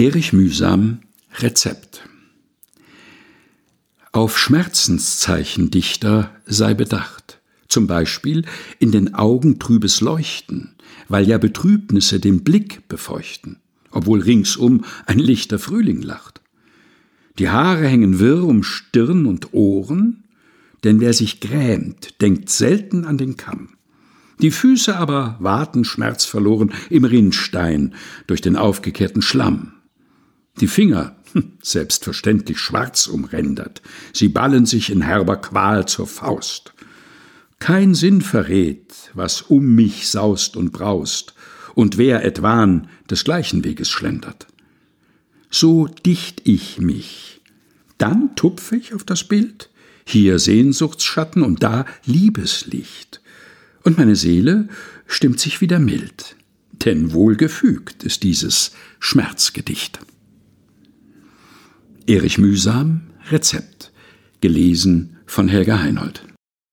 Erich Mühsam Rezept Auf Schmerzenszeichendichter sei bedacht, zum Beispiel in den Augen trübes Leuchten, weil ja Betrübnisse den Blick befeuchten, obwohl ringsum ein lichter Frühling lacht. Die Haare hängen wirr um Stirn und Ohren, denn wer sich grämt, denkt selten an den Kamm. Die Füße aber warten schmerzverloren im Rinnstein durch den aufgekehrten Schlamm. Die Finger, hm, selbstverständlich schwarz umrändert, sie ballen sich in herber Qual zur Faust. Kein Sinn verrät, was um mich saust und braust, und wer etwan des gleichen Weges schlendert. So dicht ich mich, dann tupfe ich auf das Bild, hier Sehnsuchtsschatten und da Liebeslicht, und meine Seele stimmt sich wieder mild, denn wohlgefügt ist dieses Schmerzgedicht. Erich Mühsam Rezept. Gelesen von Helga Heinold